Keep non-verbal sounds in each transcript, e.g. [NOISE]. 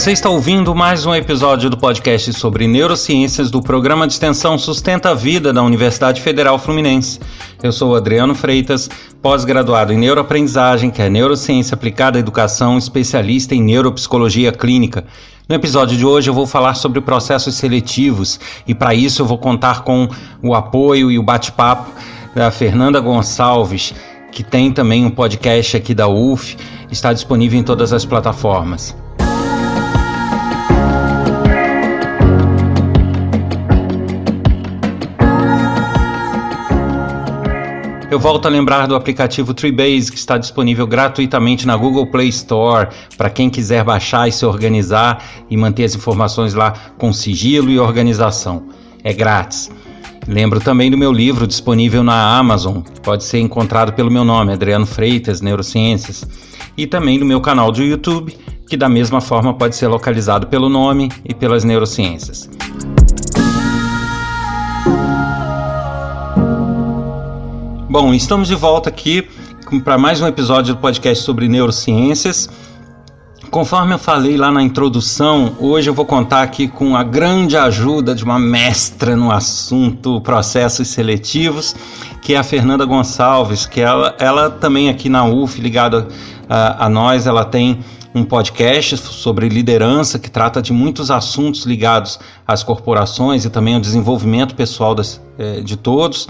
Você está ouvindo mais um episódio do podcast sobre neurociências do programa de extensão Sustenta a Vida da Universidade Federal Fluminense. Eu sou Adriano Freitas, pós-graduado em neuroaprendizagem, que é neurociência aplicada à educação, especialista em neuropsicologia clínica. No episódio de hoje eu vou falar sobre processos seletivos e para isso eu vou contar com o apoio e o bate-papo da Fernanda Gonçalves, que tem também um podcast aqui da UF, está disponível em todas as plataformas. Eu volto a lembrar do aplicativo Treebase, que está disponível gratuitamente na Google Play Store, para quem quiser baixar e se organizar e manter as informações lá com sigilo e organização. É grátis. Lembro também do meu livro disponível na Amazon, pode ser encontrado pelo meu nome, Adriano Freitas, Neurociências, e também do meu canal do YouTube, que da mesma forma pode ser localizado pelo nome e pelas neurociências. Bom, estamos de volta aqui para mais um episódio do podcast sobre neurociências. Conforme eu falei lá na introdução, hoje eu vou contar aqui com a grande ajuda de uma mestra no assunto processos seletivos, que é a Fernanda Gonçalves, que ela, ela também aqui na UF, ligada a, a nós, ela tem um podcast sobre liderança que trata de muitos assuntos ligados às corporações e também ao desenvolvimento pessoal das, eh, de todos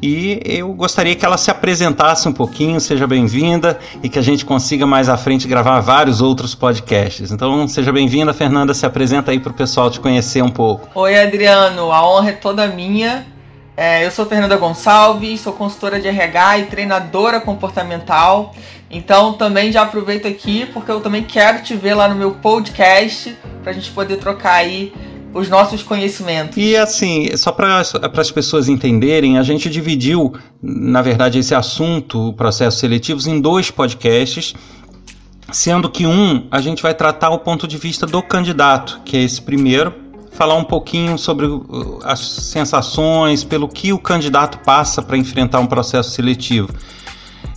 e eu gostaria que ela se apresentasse um pouquinho, seja bem-vinda e que a gente consiga mais à frente gravar vários outros podcasts. Então, seja bem-vinda, Fernanda, se apresenta aí para o pessoal te conhecer um pouco. Oi, Adriano, a honra é toda minha. É, eu sou Fernanda Gonçalves, sou consultora de RH e treinadora comportamental. Então, também já aproveito aqui porque eu também quero te ver lá no meu podcast para a gente poder trocar aí os nossos conhecimentos. E assim, só para as pessoas entenderem, a gente dividiu, na verdade, esse assunto, processos seletivos, em dois podcasts. Sendo que um a gente vai tratar o ponto de vista do candidato, que é esse primeiro, falar um pouquinho sobre as sensações, pelo que o candidato passa para enfrentar um processo seletivo.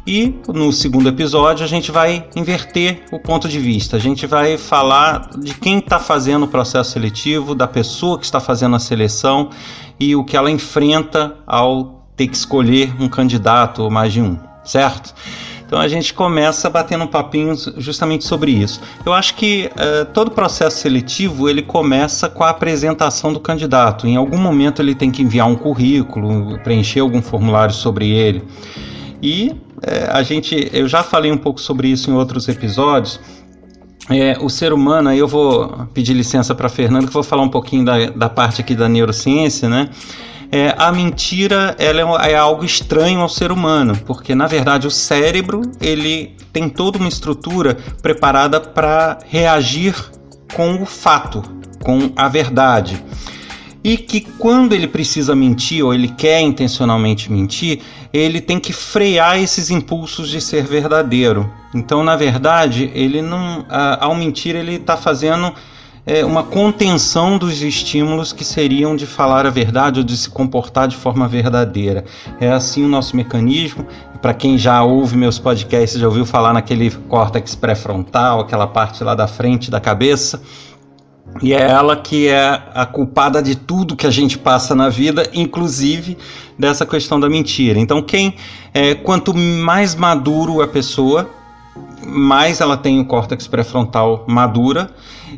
E no segundo episódio a gente vai inverter o ponto de vista. A gente vai falar de quem está fazendo o processo seletivo, da pessoa que está fazendo a seleção e o que ela enfrenta ao ter que escolher um candidato ou mais de um, certo? Então a gente começa batendo um papinho justamente sobre isso. Eu acho que uh, todo processo seletivo ele começa com a apresentação do candidato. Em algum momento ele tem que enviar um currículo, preencher algum formulário sobre ele. E é, a gente, eu já falei um pouco sobre isso em outros episódios. É, o ser humano, aí eu vou pedir licença para Fernando, que vou falar um pouquinho da, da parte aqui da neurociência, né? É, a mentira ela é, é algo estranho ao ser humano, porque na verdade o cérebro ele tem toda uma estrutura preparada para reagir com o fato, com a verdade e que quando ele precisa mentir ou ele quer intencionalmente mentir, ele tem que frear esses impulsos de ser verdadeiro. Então, na verdade, ele não, ao mentir, ele está fazendo é, uma contenção dos estímulos que seriam de falar a verdade ou de se comportar de forma verdadeira. É assim o nosso mecanismo. Para quem já ouve meus podcasts, já ouviu falar naquele córtex pré-frontal, aquela parte lá da frente da cabeça e é ela que é a culpada de tudo que a gente passa na vida, inclusive dessa questão da mentira. Então, quem é, quanto mais maduro a pessoa, mais ela tem o córtex pré-frontal madura,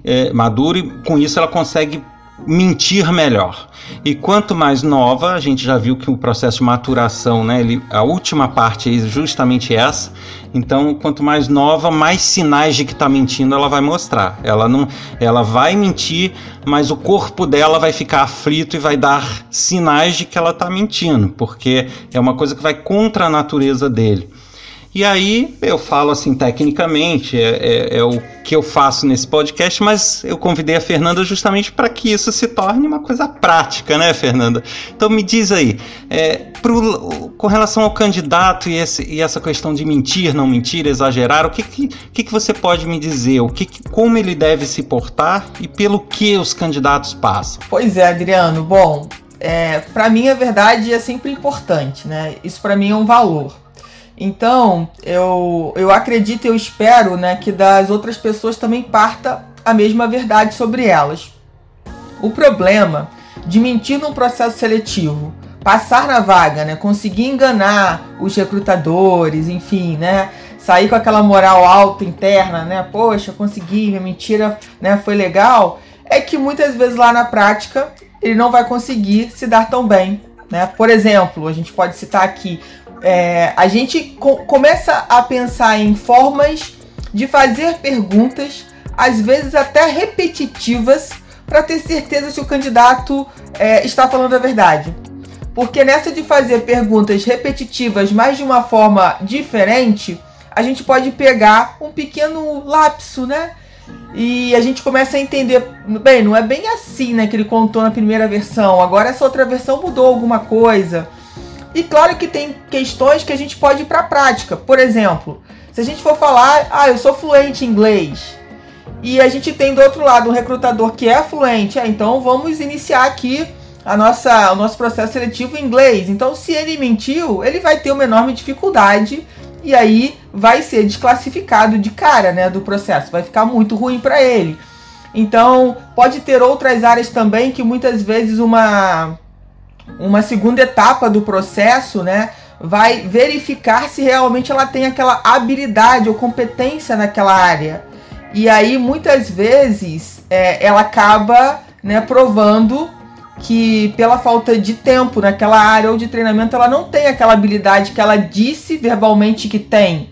é, maduro e com isso ela consegue mentir melhor. E quanto mais nova, a gente já viu que o processo de maturação, né, ele, a última parte é justamente essa. Então, quanto mais nova, mais sinais de que está mentindo ela vai mostrar. Ela não, ela vai mentir, mas o corpo dela vai ficar aflito e vai dar sinais de que ela está mentindo, porque é uma coisa que vai contra a natureza dele. E aí eu falo assim tecnicamente, é, é, é, o que eu faço nesse podcast, mas eu convidei a Fernanda justamente para que isso se torne uma coisa prática, né, Fernanda? Então me diz aí, é, pro, com relação ao candidato e, esse, e, essa questão de mentir, não mentir, exagerar, o que, que, que, que você pode me dizer? O que, como ele deve se portar e pelo que os candidatos passam? Pois é, Adriano. Bom, é, para mim a verdade é sempre importante, né? Isso para mim é um valor. Então, eu, eu acredito e eu espero né, que das outras pessoas também parta a mesma verdade sobre elas. O problema de mentir num processo seletivo, passar na vaga, né, conseguir enganar os recrutadores, enfim, né, sair com aquela moral alta interna, né, poxa, consegui, minha mentira né, foi legal, é que muitas vezes lá na prática ele não vai conseguir se dar tão bem. Né? Por exemplo, a gente pode citar aqui, é, a gente co começa a pensar em formas de fazer perguntas, às vezes até repetitivas, para ter certeza se o candidato é, está falando a verdade. Porque nessa de fazer perguntas repetitivas, mas de uma forma diferente, a gente pode pegar um pequeno lapso, né? E a gente começa a entender, bem, não é bem assim, né, que ele contou na primeira versão. Agora essa outra versão mudou alguma coisa. E claro que tem questões que a gente pode ir para a prática. Por exemplo, se a gente for falar, ah, eu sou fluente em inglês. E a gente tem do outro lado um recrutador que é fluente, ah, então vamos iniciar aqui a nossa, o nosso processo seletivo em inglês. Então, se ele mentiu, ele vai ter uma enorme dificuldade e aí vai ser desclassificado de cara, né, do processo. Vai ficar muito ruim para ele. Então, pode ter outras áreas também que muitas vezes uma uma segunda etapa do processo, né, vai verificar se realmente ela tem aquela habilidade ou competência naquela área. E aí, muitas vezes, é, ela acaba né, provando que pela falta de tempo naquela área ou de treinamento, ela não tem aquela habilidade que ela disse verbalmente que tem.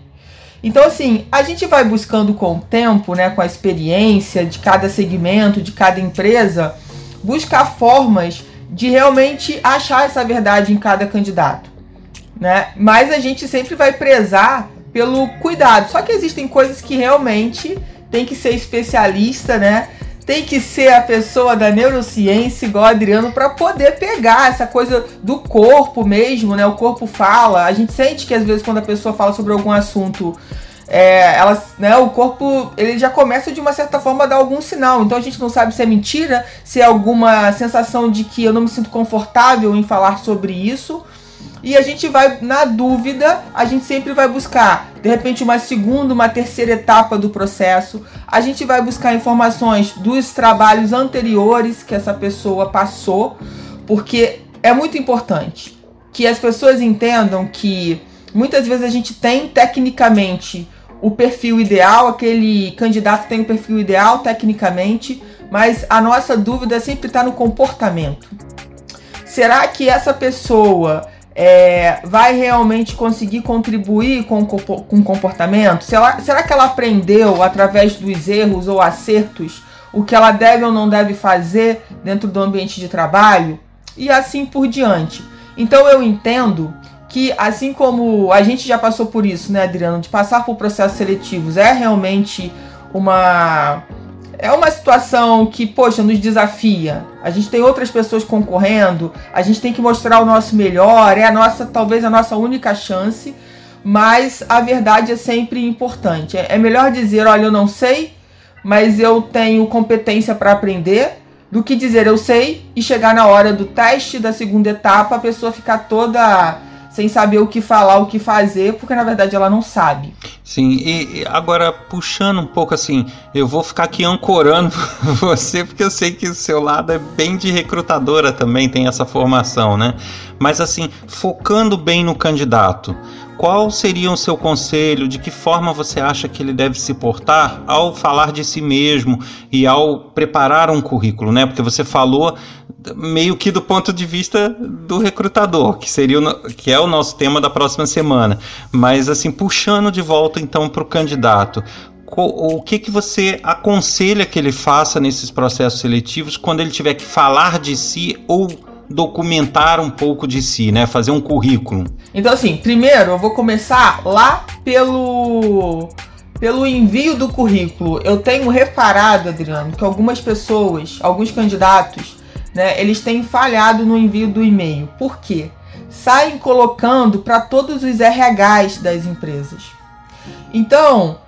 Então, assim, a gente vai buscando com o tempo, né, com a experiência de cada segmento, de cada empresa, buscar formas de realmente achar essa verdade em cada candidato, né? Mas a gente sempre vai prezar pelo cuidado. Só que existem coisas que realmente tem que ser especialista, né? tem que ser a pessoa da neurociência, igual Adriano, para poder pegar essa coisa do corpo mesmo, né? O corpo fala. A gente sente que às vezes quando a pessoa fala sobre algum assunto, é, ela, né, o corpo ele já começa de uma certa forma a dar algum sinal. Então a gente não sabe se é mentira, se é alguma sensação de que eu não me sinto confortável em falar sobre isso e a gente vai, na dúvida, a gente sempre vai buscar, de repente, uma segunda, uma terceira etapa do processo. A gente vai buscar informações dos trabalhos anteriores que essa pessoa passou, porque é muito importante que as pessoas entendam que muitas vezes a gente tem tecnicamente o perfil ideal, aquele candidato tem o perfil ideal tecnicamente, mas a nossa dúvida sempre está no comportamento. Será que essa pessoa é, vai realmente conseguir contribuir com, com o comportamento? Será, será que ela aprendeu através dos erros ou acertos o que ela deve ou não deve fazer dentro do ambiente de trabalho? E assim por diante. Então eu entendo que assim como a gente já passou por isso, né, Adriano, de passar por processos seletivos é realmente uma é uma situação que, poxa, nos desafia. A gente tem outras pessoas concorrendo, a gente tem que mostrar o nosso melhor, é a nossa, talvez a nossa única chance, mas a verdade é sempre importante. É melhor dizer, olha, eu não sei, mas eu tenho competência para aprender, do que dizer eu sei e chegar na hora do teste da segunda etapa a pessoa ficar toda sem saber o que falar, o que fazer, porque na verdade ela não sabe. Sim, e agora puxando um pouco assim, eu vou ficar aqui ancorando [LAUGHS] você, porque eu sei que o seu lado é bem de recrutadora também, tem essa formação, né? Mas assim, focando bem no candidato, qual seria o seu conselho? De que forma você acha que ele deve se portar ao falar de si mesmo e ao preparar um currículo, né? Porque você falou meio que do ponto de vista do recrutador, que seria o, que é o nosso tema da próxima semana. Mas assim, puxando de volta então para o candidato, o que, que você aconselha que ele faça nesses processos seletivos quando ele tiver que falar de si ou documentar um pouco de si, né? Fazer um currículo. Então, assim, primeiro eu vou começar lá pelo pelo envio do currículo. Eu tenho reparado, Adriano, que algumas pessoas, alguns candidatos, né, eles têm falhado no envio do e-mail. Por quê? Saem colocando para todos os RHs das empresas. Então,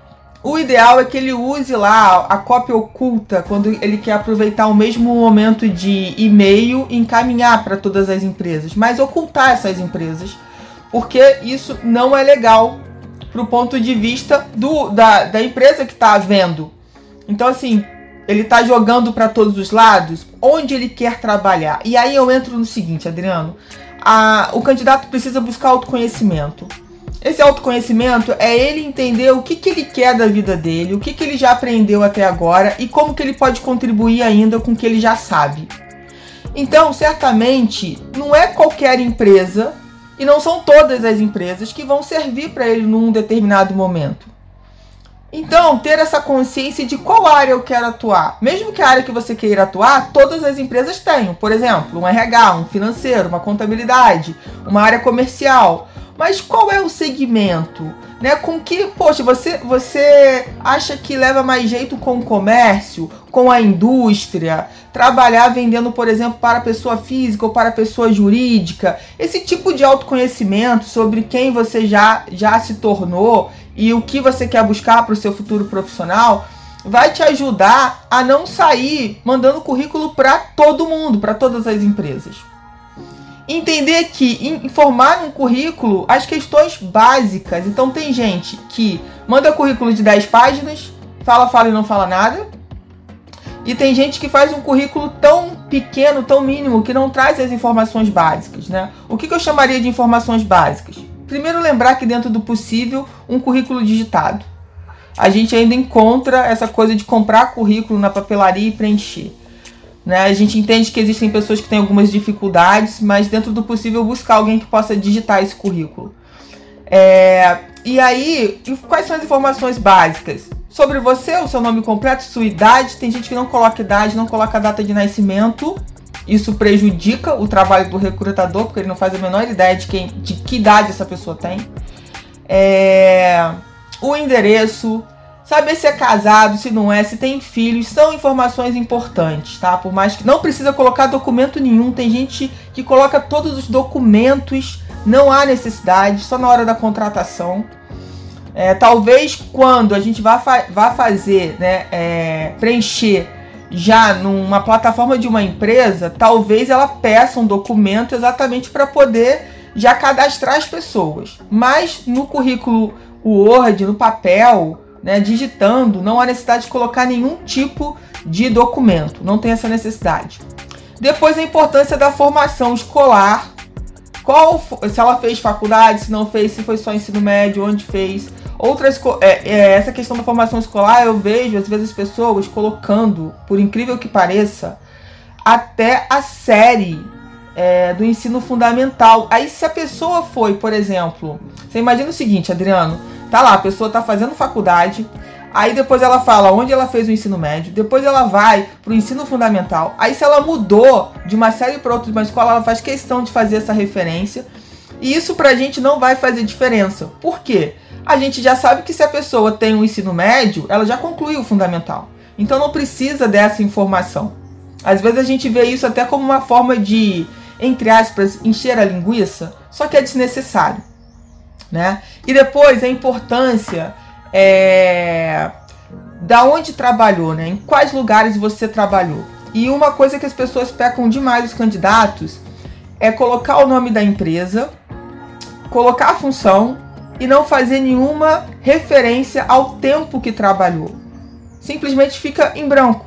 o ideal é que ele use lá a cópia oculta quando ele quer aproveitar o mesmo momento de e-mail e encaminhar para todas as empresas, mas ocultar essas empresas, porque isso não é legal para o ponto de vista do, da, da empresa que está vendo. Então, assim, ele está jogando para todos os lados onde ele quer trabalhar. E aí eu entro no seguinte, Adriano: a, o candidato precisa buscar autoconhecimento. Esse autoconhecimento é ele entender o que, que ele quer da vida dele, o que, que ele já aprendeu até agora e como que ele pode contribuir ainda com o que ele já sabe. Então, certamente, não é qualquer empresa e não são todas as empresas que vão servir para ele num determinado momento. Então, ter essa consciência de qual área eu quero atuar. Mesmo que a área que você queira atuar, todas as empresas tenham. Por exemplo, um RH, um financeiro, uma contabilidade, uma área comercial. Mas qual é o segmento? Né? Com que, poxa, você, você acha que leva mais jeito com o comércio, com a indústria, trabalhar vendendo, por exemplo, para pessoa física ou para pessoa jurídica? Esse tipo de autoconhecimento sobre quem você já, já se tornou e o que você quer buscar para o seu futuro profissional vai te ajudar a não sair mandando currículo para todo mundo, para todas as empresas. Entender que informar um currículo as questões básicas. Então tem gente que manda currículo de 10 páginas, fala, fala e não fala nada. E tem gente que faz um currículo tão pequeno, tão mínimo, que não traz as informações básicas, né? O que, que eu chamaria de informações básicas? Primeiro, lembrar que dentro do possível, um currículo digitado. A gente ainda encontra essa coisa de comprar currículo na papelaria e preencher. Né? A gente entende que existem pessoas que têm algumas dificuldades, mas dentro do possível buscar alguém que possa digitar esse currículo. É... E aí, quais são as informações básicas? Sobre você, o seu nome completo, sua idade. Tem gente que não coloca idade, não coloca data de nascimento. Isso prejudica o trabalho do recrutador, porque ele não faz a menor ideia de, quem, de que idade essa pessoa tem. É, o endereço, saber se é casado, se não é, se tem filhos, são informações importantes, tá? Por mais que não precisa colocar documento nenhum, tem gente que coloca todos os documentos, não há necessidade, só na hora da contratação. É, talvez quando a gente vá, fa vá fazer, né, é, preencher já numa plataforma de uma empresa, talvez ela peça um documento exatamente para poder já cadastrar as pessoas. Mas no currículo Word, no papel, né, digitando, não há necessidade de colocar nenhum tipo de documento, não tem essa necessidade. Depois a importância da formação escolar, qual se ela fez faculdade, se não fez, se foi só ensino médio, onde fez Outras é, é, essa questão da formação escolar, eu vejo às vezes pessoas colocando, por incrível que pareça, até a série é, do ensino fundamental. Aí se a pessoa foi, por exemplo, você imagina o seguinte, Adriano, tá lá, a pessoa tá fazendo faculdade, aí depois ela fala onde ela fez o ensino médio, depois ela vai pro ensino fundamental. Aí se ela mudou de uma série para outra de uma escola, ela faz questão de fazer essa referência. E isso pra gente não vai fazer diferença. Por quê? A gente já sabe que se a pessoa tem um ensino médio, ela já concluiu o fundamental. Então não precisa dessa informação. Às vezes a gente vê isso até como uma forma de, entre aspas, encher a linguiça, só que é desnecessário. Né? E depois a importância é, da onde trabalhou, né? em quais lugares você trabalhou. E uma coisa que as pessoas pecam demais, os candidatos, é colocar o nome da empresa, colocar a função e não fazer nenhuma referência ao tempo que trabalhou. Simplesmente fica em branco.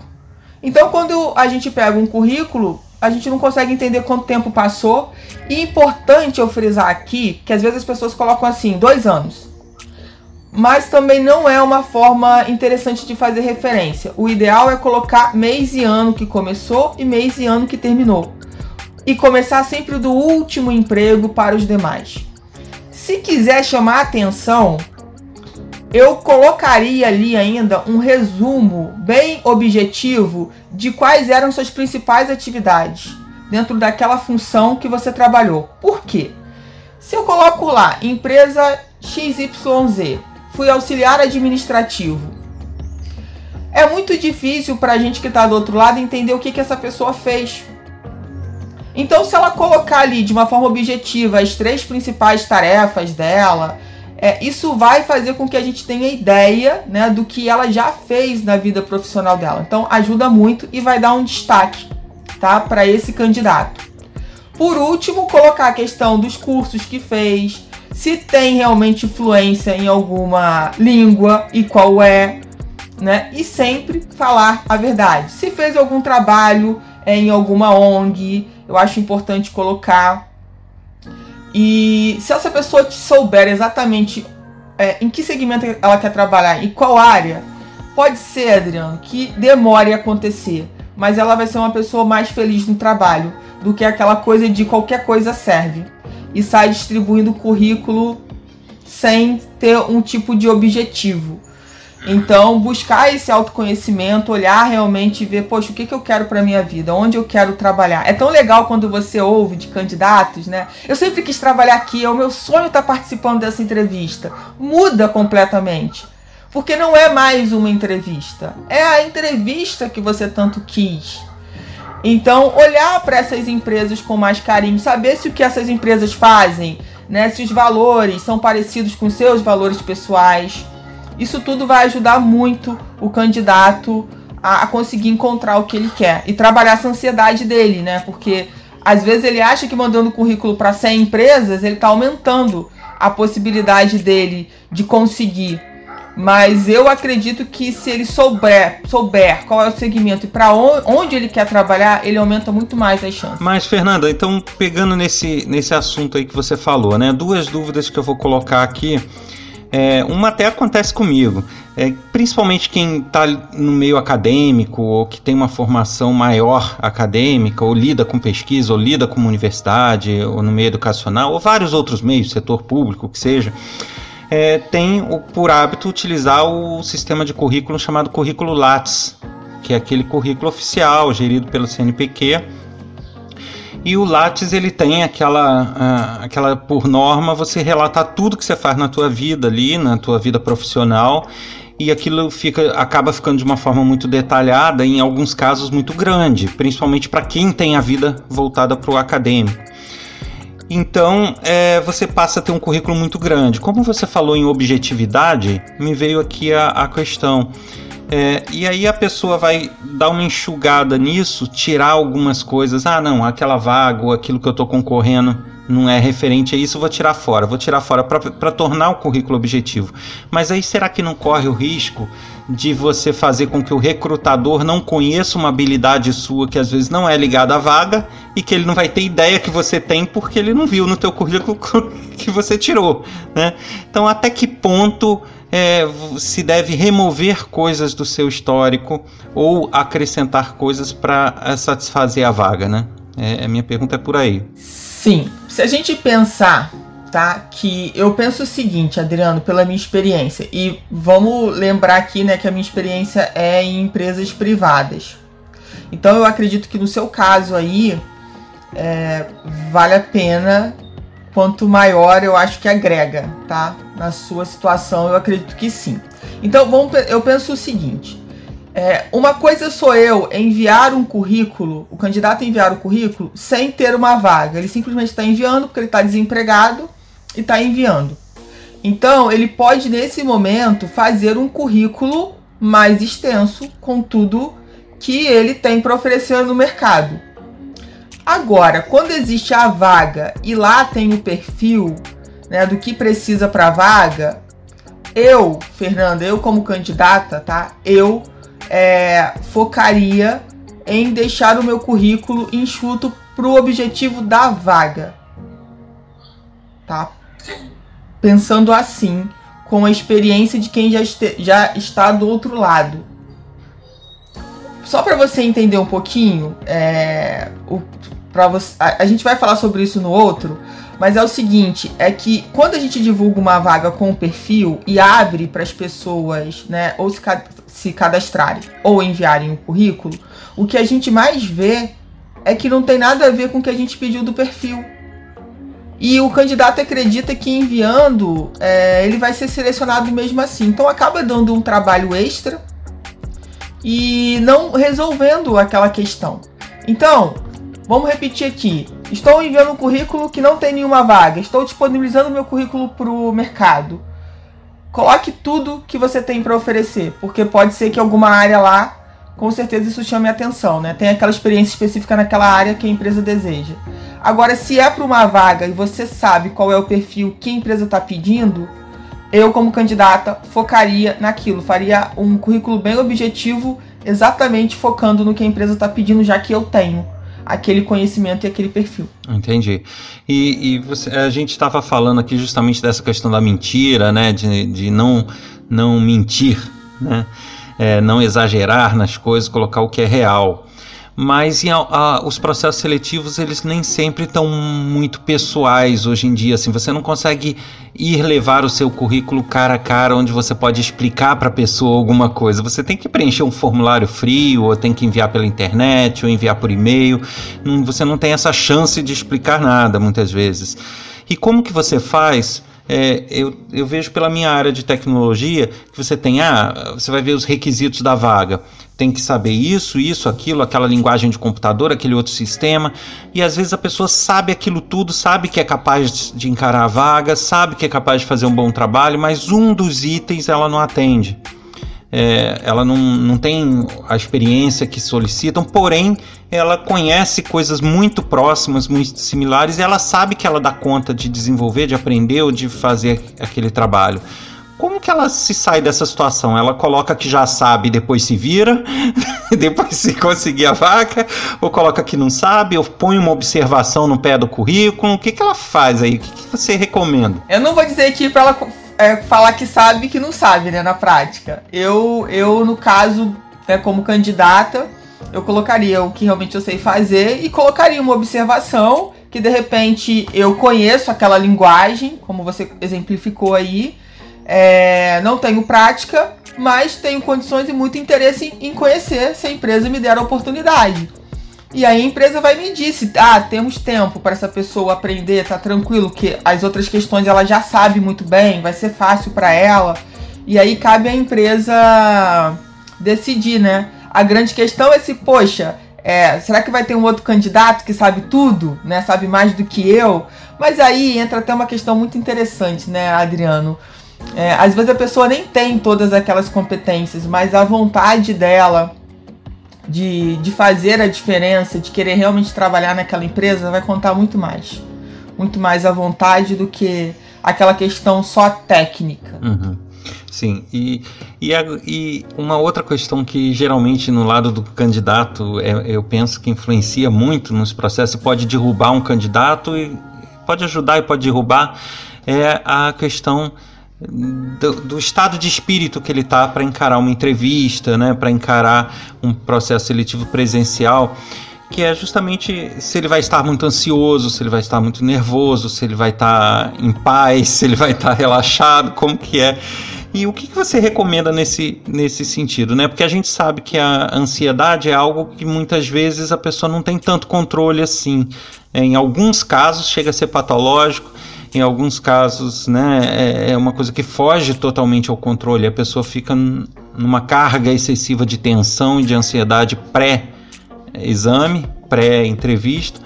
Então, quando a gente pega um currículo, a gente não consegue entender quanto tempo passou. E é importante eu frisar aqui que às vezes as pessoas colocam assim, dois anos. Mas também não é uma forma interessante de fazer referência. O ideal é colocar mês e ano que começou e mês e ano que terminou. E começar sempre do último emprego para os demais. Se quiser chamar atenção, eu colocaria ali ainda um resumo bem objetivo de quais eram suas principais atividades dentro daquela função que você trabalhou. Por quê? Se eu coloco lá empresa XYZ, fui auxiliar administrativo. É muito difícil para a gente que está do outro lado entender o que, que essa pessoa fez. Então, se ela colocar ali de uma forma objetiva as três principais tarefas dela, é, isso vai fazer com que a gente tenha ideia né, do que ela já fez na vida profissional dela. Então, ajuda muito e vai dar um destaque tá, para esse candidato. Por último, colocar a questão dos cursos que fez, se tem realmente fluência em alguma língua e qual é, né? E sempre falar a verdade. Se fez algum trabalho é, em alguma ONG, eu acho importante colocar. E se essa pessoa souber exatamente é, em que segmento ela quer trabalhar e qual área, pode ser, Adriano, que demore a acontecer, mas ela vai ser uma pessoa mais feliz no trabalho do que aquela coisa de qualquer coisa serve e sai distribuindo currículo sem ter um tipo de objetivo. Então, buscar esse autoconhecimento, olhar realmente e ver, poxa, o que, que eu quero para minha vida? Onde eu quero trabalhar? É tão legal quando você ouve de candidatos, né? Eu sempre quis trabalhar aqui, é o meu sonho estar tá participando dessa entrevista. Muda completamente. Porque não é mais uma entrevista, é a entrevista que você tanto quis. Então, olhar para essas empresas com mais carinho, saber se o que essas empresas fazem, né, se os valores são parecidos com seus valores pessoais isso tudo vai ajudar muito o candidato a, a conseguir encontrar o que ele quer e trabalhar essa ansiedade dele, né? Porque às vezes ele acha que mandando currículo para 100 empresas ele está aumentando a possibilidade dele de conseguir. Mas eu acredito que se ele souber, souber qual é o segmento e para onde ele quer trabalhar, ele aumenta muito mais as chances. Mas, Fernanda, então pegando nesse, nesse assunto aí que você falou, né? Duas dúvidas que eu vou colocar aqui. É, uma até acontece comigo, é, principalmente quem está no meio acadêmico ou que tem uma formação maior acadêmica, ou lida com pesquisa, ou lida com uma universidade, ou no meio educacional, ou vários outros meios, setor público, que seja, é, tem o, por hábito utilizar o sistema de currículo chamado currículo Lattes, que é aquele currículo oficial gerido pelo CNPq e o Lattes ele tem aquela, uh, aquela por norma você relatar tudo que você faz na tua vida ali, na tua vida profissional e aquilo fica acaba ficando de uma forma muito detalhada, em alguns casos muito grande, principalmente para quem tem a vida voltada para o acadêmico. Então, é, você passa a ter um currículo muito grande. Como você falou em objetividade, me veio aqui a, a questão. É, e aí a pessoa vai dar uma enxugada nisso, tirar algumas coisas. Ah, não, aquela vaga ou aquilo que eu estou concorrendo não é referente a isso, vou tirar fora. Vou tirar fora para tornar o currículo objetivo. Mas aí será que não corre o risco de você fazer com que o recrutador não conheça uma habilidade sua que às vezes não é ligada à vaga e que ele não vai ter ideia que você tem porque ele não viu no teu currículo [LAUGHS] que você tirou, né? Então até que ponto é, se deve remover coisas do seu histórico ou acrescentar coisas para é, satisfazer a vaga, né? É, a minha pergunta é por aí. Sim, se a gente pensar, tá, que eu penso o seguinte, Adriano, pela minha experiência, e vamos lembrar aqui, né, que a minha experiência é em empresas privadas. Então eu acredito que no seu caso aí, é, vale a pena quanto maior eu acho que agrega, tá? Na sua situação, eu acredito que sim. Então, vamos, eu penso o seguinte: é, uma coisa sou eu enviar um currículo, o candidato enviar o currículo sem ter uma vaga. Ele simplesmente está enviando porque ele está desempregado e está enviando. Então, ele pode, nesse momento, fazer um currículo mais extenso com tudo que ele tem para oferecer no mercado. Agora, quando existe a vaga e lá tem o perfil né, do que precisa para a vaga, eu, Fernanda, eu como candidata, tá? Eu é, focaria em deixar o meu currículo enxuto para o objetivo da vaga, tá? Pensando assim, com a experiência de quem já, este, já está do outro lado. Só para você entender um pouquinho, é, o, você. A, a, gente vai falar sobre isso no outro, mas é o seguinte, é que quando a gente divulga uma vaga com o perfil e abre para as pessoas, né, ou se, se cadastrarem ou enviarem o currículo, o que a gente mais vê é que não tem nada a ver com o que a gente pediu do perfil. E o candidato acredita que enviando é, ele vai ser selecionado mesmo assim. Então acaba dando um trabalho extra e não resolvendo aquela questão. Então, Vamos repetir aqui. Estou enviando um currículo que não tem nenhuma vaga. Estou disponibilizando meu currículo para o mercado. Coloque tudo que você tem para oferecer, porque pode ser que alguma área lá com certeza isso chama a atenção, né? Tem aquela experiência específica naquela área que a empresa deseja. Agora, se é para uma vaga e você sabe qual é o perfil que a empresa está pedindo, eu, como candidata, focaria naquilo, faria um currículo bem objetivo, exatamente focando no que a empresa está pedindo, já que eu tenho aquele conhecimento e aquele perfil. Entendi. E, e você, a gente estava falando aqui justamente dessa questão da mentira, né? De, de não, não mentir, né? É, não exagerar nas coisas, colocar o que é real mas em, a, os processos seletivos eles nem sempre estão muito pessoais hoje em dia. Assim, você não consegue ir levar o seu currículo cara a cara, onde você pode explicar para a pessoa alguma coisa. Você tem que preencher um formulário frio, ou tem que enviar pela internet, ou enviar por e-mail. Você não tem essa chance de explicar nada muitas vezes. E como que você faz? É, eu, eu, vejo pela minha área de tecnologia que você tem, ah, você vai ver os requisitos da vaga tem que saber isso, isso, aquilo, aquela linguagem de computador, aquele outro sistema. E às vezes a pessoa sabe aquilo tudo, sabe que é capaz de encarar a vaga, sabe que é capaz de fazer um bom trabalho, mas um dos itens ela não atende. É, ela não, não tem a experiência que solicitam, porém ela conhece coisas muito próximas, muito similares, e ela sabe que ela dá conta de desenvolver, de aprender ou de fazer aquele trabalho. Como que ela se sai dessa situação? Ela coloca que já sabe e depois se vira, [LAUGHS] depois se conseguir a vaca, ou coloca que não sabe, ou põe uma observação no pé do currículo? O que, que ela faz aí? O que, que você recomenda? Eu não vou dizer aqui para ela é, falar que sabe e que não sabe, né, na prática. Eu, eu no caso, né, como candidata, eu colocaria o que realmente eu sei fazer e colocaria uma observação que de repente eu conheço aquela linguagem, como você exemplificou aí, é, não tenho prática, mas tenho condições e muito interesse em conhecer se a empresa me der a oportunidade. E aí a empresa vai me dizer ah, temos tempo para essa pessoa aprender, tá tranquilo, que as outras questões ela já sabe muito bem, vai ser fácil para ela. E aí cabe à empresa decidir, né? A grande questão é se, poxa, é, será que vai ter um outro candidato que sabe tudo, né? Sabe mais do que eu? Mas aí entra até uma questão muito interessante, né, Adriano? É, às vezes a pessoa nem tem todas aquelas competências, mas a vontade dela de, de fazer a diferença, de querer realmente trabalhar naquela empresa, vai contar muito mais. Muito mais a vontade do que aquela questão só técnica. Uhum. Sim, e, e, a, e, uma outra questão que geralmente no lado do candidato é, eu penso que influencia muito nos processos, pode derrubar um candidato e pode ajudar e pode derrubar, é a questão do, do, estado de espírito que ele está para encarar uma entrevista, né, para encarar um processo seletivo presencial, que é justamente se ele vai estar muito ansioso, se ele vai estar muito nervoso, se ele vai estar em paz, [LAUGHS] se ele vai estar relaxado, como que é. E o que, que você recomenda nesse, nesse sentido, né? Porque a gente sabe que a ansiedade é algo que muitas vezes a pessoa não tem tanto controle assim. Em alguns casos chega a ser patológico, em alguns casos, né, é, é uma coisa que foge totalmente ao controle. A pessoa fica numa carga excessiva de tensão e de ansiedade pré-exame, pré-entrevista,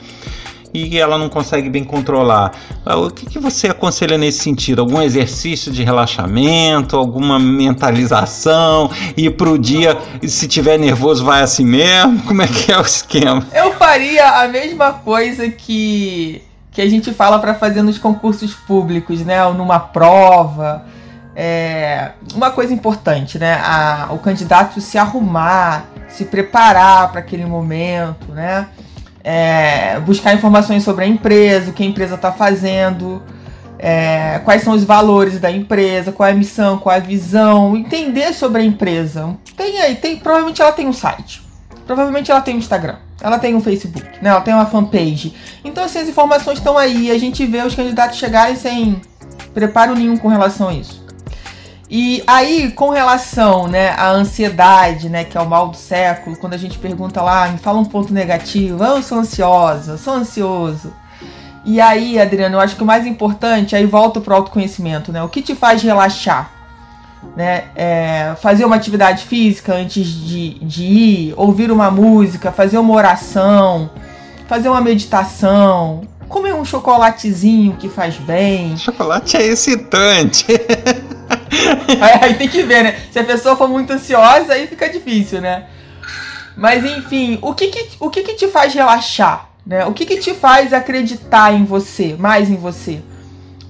e ela não consegue bem controlar. Ah, o que, que você aconselha nesse sentido? Algum exercício de relaxamento, alguma mentalização, ir pro dia, se tiver nervoso, vai assim mesmo? Como é que é o esquema? Eu faria a mesma coisa que que a gente fala para fazer nos concursos públicos, né? Ou numa prova. É, uma coisa importante, né? A, o candidato se arrumar, se preparar para aquele momento, né? É, buscar informações sobre a empresa, o que a empresa está fazendo, é, quais são os valores da empresa, qual é a missão, qual é a visão, entender sobre a empresa. Tem aí, tem, provavelmente ela tem um site, provavelmente ela tem um Instagram. Ela tem um Facebook, né? Ela tem uma fanpage. Então, assim, as informações estão aí. A gente vê os candidatos chegarem sem preparo nenhum com relação a isso. E aí, com relação, né, à ansiedade, né, que é o mal do século, quando a gente pergunta lá, me fala um ponto negativo, ah, eu sou ansiosa, sou ansioso. E aí, Adriano, eu acho que o mais importante, aí volta pro autoconhecimento, né? O que te faz relaxar? Né? É, fazer uma atividade física antes de, de ir, ouvir uma música, fazer uma oração, fazer uma meditação, comer um chocolatezinho que faz bem. Chocolate é excitante. aí, [LAUGHS] aí, tem que ver, né? Se a pessoa for muito ansiosa, aí fica difícil, né? Mas enfim, o que que, o que, que te faz relaxar? Né? O que, que te faz acreditar em você, mais em você?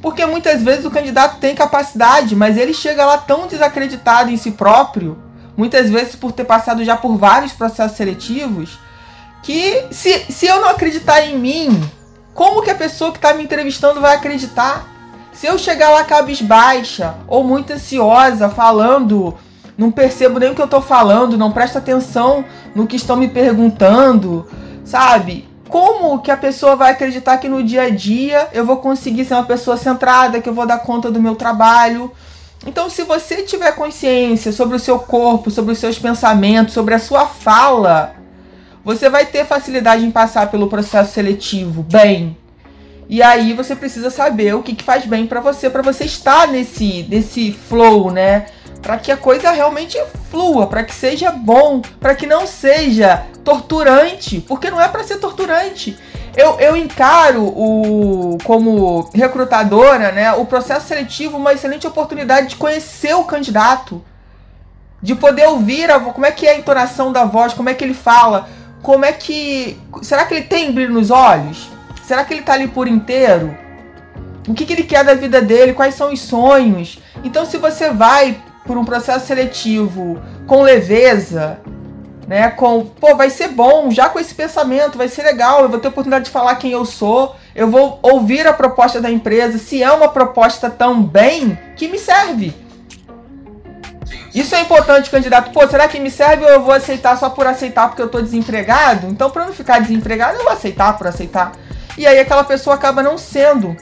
Porque muitas vezes o candidato tem capacidade, mas ele chega lá tão desacreditado em si próprio, muitas vezes por ter passado já por vários processos seletivos, que se, se eu não acreditar em mim, como que a pessoa que está me entrevistando vai acreditar? Se eu chegar lá cabisbaixa ou muito ansiosa, falando, não percebo nem o que eu estou falando, não presto atenção no que estão me perguntando, sabe? Como que a pessoa vai acreditar que no dia a dia eu vou conseguir ser uma pessoa centrada, que eu vou dar conta do meu trabalho? Então, se você tiver consciência sobre o seu corpo, sobre os seus pensamentos, sobre a sua fala, você vai ter facilidade em passar pelo processo seletivo bem. E aí você precisa saber o que, que faz bem para você, para você estar nesse, nesse flow, né? Para que a coisa realmente flua, para que seja bom, para que não seja torturante, porque não é para ser torturante. Eu, eu encaro o como recrutadora, né, o processo seletivo uma excelente oportunidade de conhecer o candidato, de poder ouvir a, como é que é a entonação da voz, como é que ele fala, como é que será que ele tem brilho nos olhos? Será que ele tá ali por inteiro? O que, que ele quer da vida dele? Quais são os sonhos? Então, se você vai por um processo seletivo com leveza, né? Com, pô, vai ser bom, já com esse pensamento, vai ser legal, eu vou ter oportunidade de falar quem eu sou, eu vou ouvir a proposta da empresa, se é uma proposta tão bem que me serve. Isso é importante, candidato. Pô, será que me serve ou eu vou aceitar só por aceitar porque eu tô desempregado? Então, para não ficar desempregado, eu vou aceitar por aceitar. E aí aquela pessoa acaba não sendo,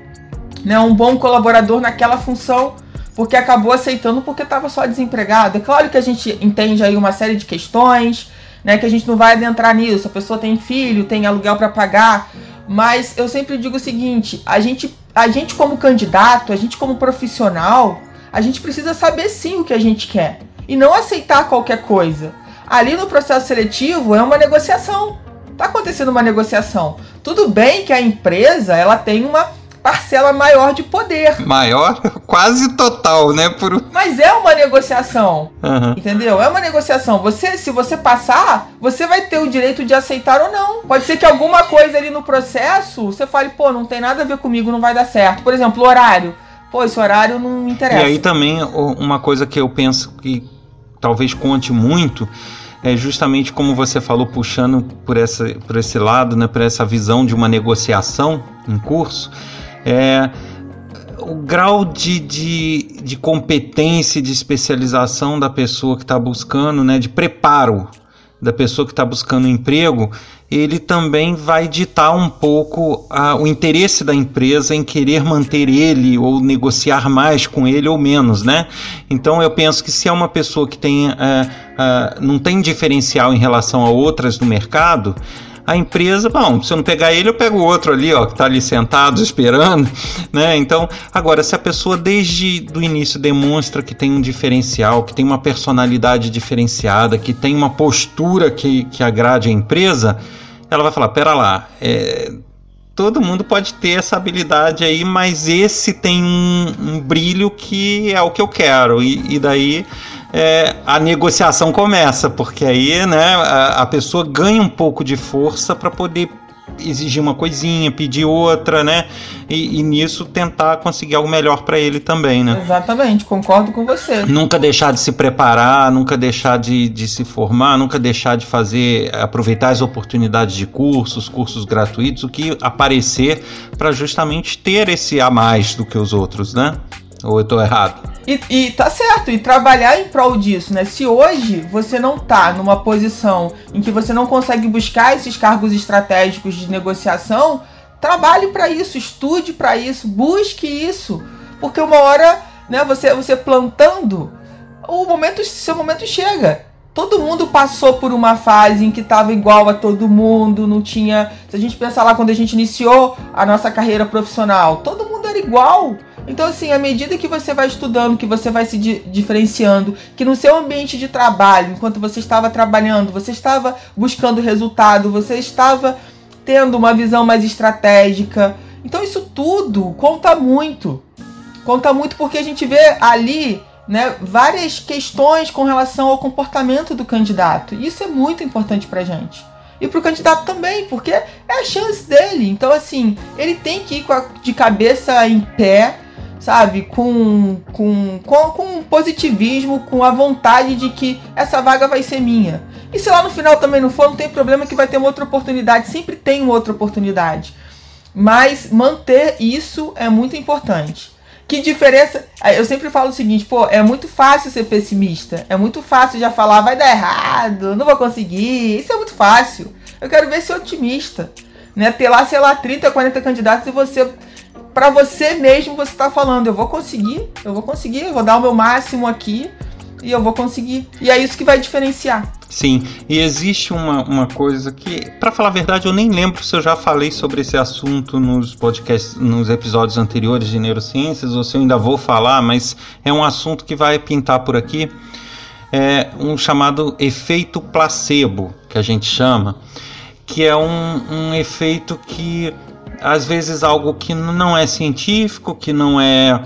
né, um bom colaborador naquela função porque acabou aceitando porque estava só desempregado. É claro que a gente entende aí uma série de questões, né, que a gente não vai adentrar nisso. A pessoa tem filho, tem aluguel para pagar, mas eu sempre digo o seguinte: a gente, a gente como candidato, a gente como profissional, a gente precisa saber sim o que a gente quer e não aceitar qualquer coisa. Ali no processo seletivo é uma negociação. Tá acontecendo uma negociação. Tudo bem que a empresa ela tem uma parcela maior de poder. Maior? Quase total, né? Por... Mas é uma negociação. Uhum. Entendeu? É uma negociação. Você, se você passar, você vai ter o direito de aceitar ou não. Pode ser que alguma coisa ali no processo você fale, pô, não tem nada a ver comigo, não vai dar certo. Por exemplo, o horário. Pô, esse horário não me interessa. E aí também uma coisa que eu penso que talvez conte muito é justamente como você falou, puxando por, essa, por esse lado, né, por essa visão de uma negociação em curso é, o grau de, de, de competência e de especialização da pessoa que está buscando, né, de preparo da pessoa que está buscando emprego, ele também vai ditar um pouco a, o interesse da empresa em querer manter ele ou negociar mais com ele ou menos, né? Então eu penso que se é uma pessoa que tem, é, é, não tem diferencial em relação a outras no mercado, a empresa, bom, se eu não pegar ele, eu pego o outro ali, ó, que está ali sentado esperando, [LAUGHS] né? Então, agora, se a pessoa desde o início demonstra que tem um diferencial, que tem uma personalidade diferenciada, que tem uma postura que, que agrade a empresa, ela vai falar: pera lá, é, todo mundo pode ter essa habilidade aí, mas esse tem um, um brilho que é o que eu quero, e, e daí é, a negociação começa, porque aí né, a, a pessoa ganha um pouco de força para poder exigir uma coisinha, pedir outra, né? E, e nisso tentar conseguir algo melhor para ele também, né? Exatamente, concordo com você. Nunca deixar de se preparar, nunca deixar de, de se formar, nunca deixar de fazer, aproveitar as oportunidades de cursos, cursos gratuitos, o que aparecer para justamente ter esse a mais do que os outros, né? Ou eu tô errado? E, e, tá certo, e trabalhar em prol disso, né? Se hoje você não tá numa posição em que você não consegue buscar esses cargos estratégicos de negociação, trabalhe para isso, estude para isso, busque isso, porque uma hora, né, você você plantando, o momento, seu momento chega. Todo mundo passou por uma fase em que estava igual a todo mundo, não tinha. Se a gente pensar lá quando a gente iniciou a nossa carreira profissional, todo mundo era igual. Então, assim, à medida que você vai estudando, que você vai se di diferenciando, que no seu ambiente de trabalho, enquanto você estava trabalhando, você estava buscando resultado, você estava tendo uma visão mais estratégica. Então, isso tudo conta muito. Conta muito porque a gente vê ali né, várias questões com relação ao comportamento do candidato. Isso é muito importante para gente. E para o candidato também, porque é a chance dele. Então, assim, ele tem que ir a, de cabeça em pé, sabe? Com, com, com, com positivismo, com a vontade de que essa vaga vai ser minha. E se lá no final também não for, não tem problema que vai ter uma outra oportunidade. Sempre tem uma outra oportunidade. Mas manter isso é muito importante. Que diferença. Eu sempre falo o seguinte, pô, é muito fácil ser pessimista. É muito fácil já falar, vai dar errado, não vou conseguir. Isso é muito fácil. Eu quero ver ser otimista. Né? Ter lá, sei lá, 30, 40 candidatos e você. Para você mesmo, você tá falando, eu vou conseguir, eu vou conseguir, eu vou dar o meu máximo aqui e eu vou conseguir. E é isso que vai diferenciar. Sim, e existe uma, uma coisa que, para falar a verdade, eu nem lembro se eu já falei sobre esse assunto nos podcasts, nos episódios anteriores de neurociências, ou se eu ainda vou falar, mas é um assunto que vai pintar por aqui. É um chamado efeito placebo, que a gente chama, que é um, um efeito que às vezes algo que não é científico, que não é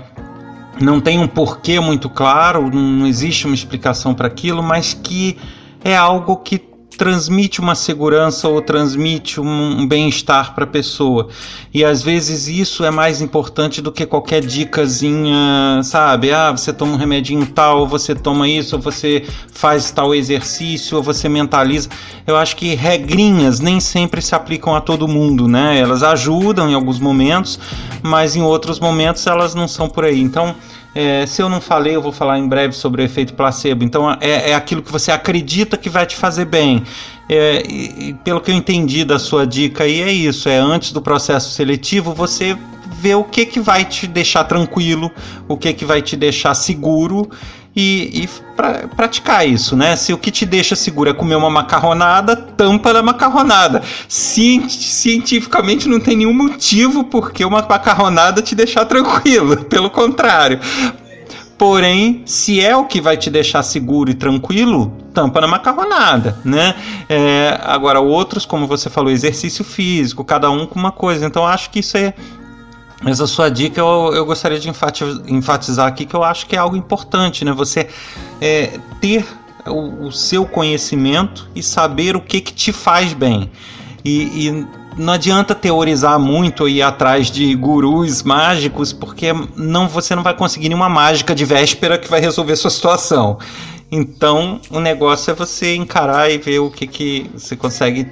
não tem um porquê muito claro, não existe uma explicação para aquilo, mas que é algo que transmite uma segurança ou transmite um bem-estar para a pessoa. E às vezes isso é mais importante do que qualquer dicasinha, sabe? Ah, você toma um remedinho tal, ou você toma isso, ou você faz tal exercício, ou você mentaliza. Eu acho que regrinhas nem sempre se aplicam a todo mundo, né? Elas ajudam em alguns momentos, mas em outros momentos elas não são por aí. Então, é, se eu não falei, eu vou falar em breve sobre o efeito placebo. Então, é, é aquilo que você acredita que vai te fazer bem. É, e, pelo que eu entendi da sua dica aí, é isso: é antes do processo seletivo você ver o que, que vai te deixar tranquilo, o que, que vai te deixar seguro e, e pra, praticar isso, né? Se o que te deixa seguro é comer uma macarronada, tampa da macarronada. cientificamente não tem nenhum motivo porque uma macarronada te deixar tranquilo, [LAUGHS] pelo contrário. Porém, se é o que vai te deixar seguro e tranquilo, tampa na macarronada, né? É, agora, outros, como você falou, exercício físico, cada um com uma coisa. Então, acho que isso é, essa sua dica eu, eu gostaria de enfatizar aqui que eu acho que é algo importante, né? Você é, ter o, o, seu conhecimento e saber o que, que te faz bem. E, e não adianta teorizar muito e ir atrás de gurus mágicos, porque não você não vai conseguir nenhuma mágica de véspera que vai resolver sua situação. Então, o negócio é você encarar e ver o que, que você consegue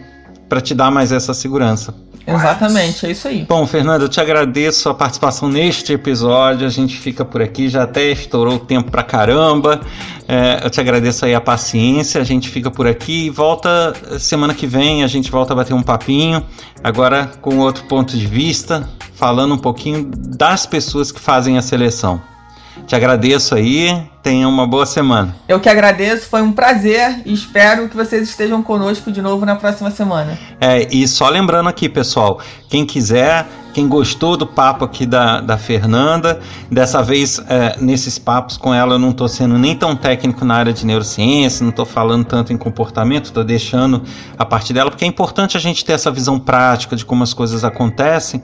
para te dar mais essa segurança. Exatamente, é isso aí. Bom, Fernando, eu te agradeço a participação neste episódio. A gente fica por aqui, já até estourou o tempo pra caramba. É, eu te agradeço aí a paciência. A gente fica por aqui e volta semana que vem. A gente volta a bater um papinho, agora com outro ponto de vista, falando um pouquinho das pessoas que fazem a seleção. Te agradeço aí, tenha uma boa semana. Eu que agradeço, foi um prazer e espero que vocês estejam conosco de novo na próxima semana. É, e só lembrando aqui, pessoal, quem quiser, quem gostou do papo aqui da, da Fernanda, dessa vez é, nesses papos com ela eu não estou sendo nem tão técnico na área de neurociência, não estou falando tanto em comportamento, estou deixando a parte dela, porque é importante a gente ter essa visão prática de como as coisas acontecem.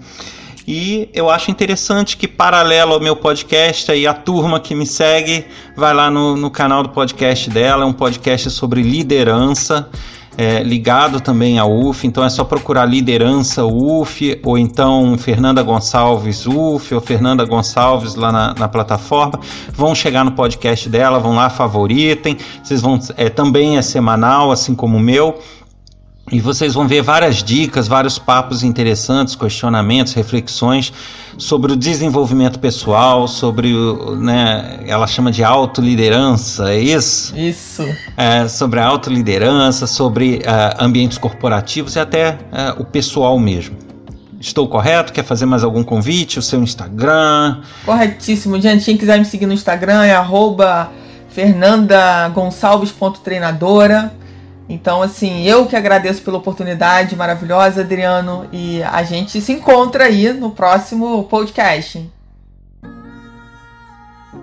E eu acho interessante que, paralelo ao meu podcast, aí a turma que me segue vai lá no, no canal do podcast dela, é um podcast sobre liderança. É, ligado também à UF, então é só procurar liderança UF, ou então Fernanda Gonçalves UF, ou Fernanda Gonçalves lá na, na plataforma. Vão chegar no podcast dela, vão lá, favoritem. Vocês vão. É, também é semanal, assim como o meu. E vocês vão ver várias dicas, vários papos interessantes, questionamentos, reflexões sobre o desenvolvimento pessoal, sobre o, né, ela chama de autoliderança, é isso? Isso. É, sobre a autoliderança, sobre uh, ambientes corporativos e até uh, o pessoal mesmo. Estou correto? Quer fazer mais algum convite? O seu Instagram? Corretíssimo. Gente, quem quiser me seguir no Instagram é arroba fernandagonçalves.treinadora. Então, assim, eu que agradeço pela oportunidade maravilhosa, Adriano, e a gente se encontra aí no próximo podcast.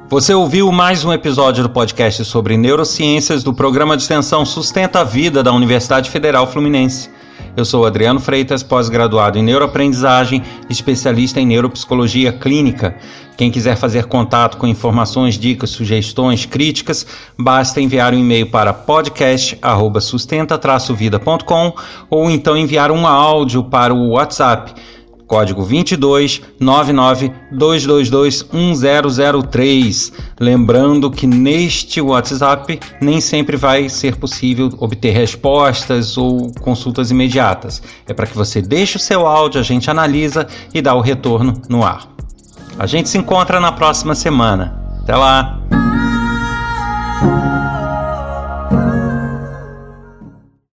Você ouviu mais um episódio do podcast sobre neurociências do programa de extensão Sustenta a Vida da Universidade Federal Fluminense. Eu sou Adriano Freitas, pós-graduado em neuroaprendizagem, especialista em neuropsicologia clínica. Quem quiser fazer contato com informações, dicas, sugestões, críticas, basta enviar um e-mail para podcast@sustenta-vida.com ou então enviar um áudio para o WhatsApp Código 22 99 222 1003. Lembrando que neste WhatsApp nem sempre vai ser possível obter respostas ou consultas imediatas. É para que você deixe o seu áudio, a gente analisa e dá o retorno no ar. A gente se encontra na próxima semana. Até lá!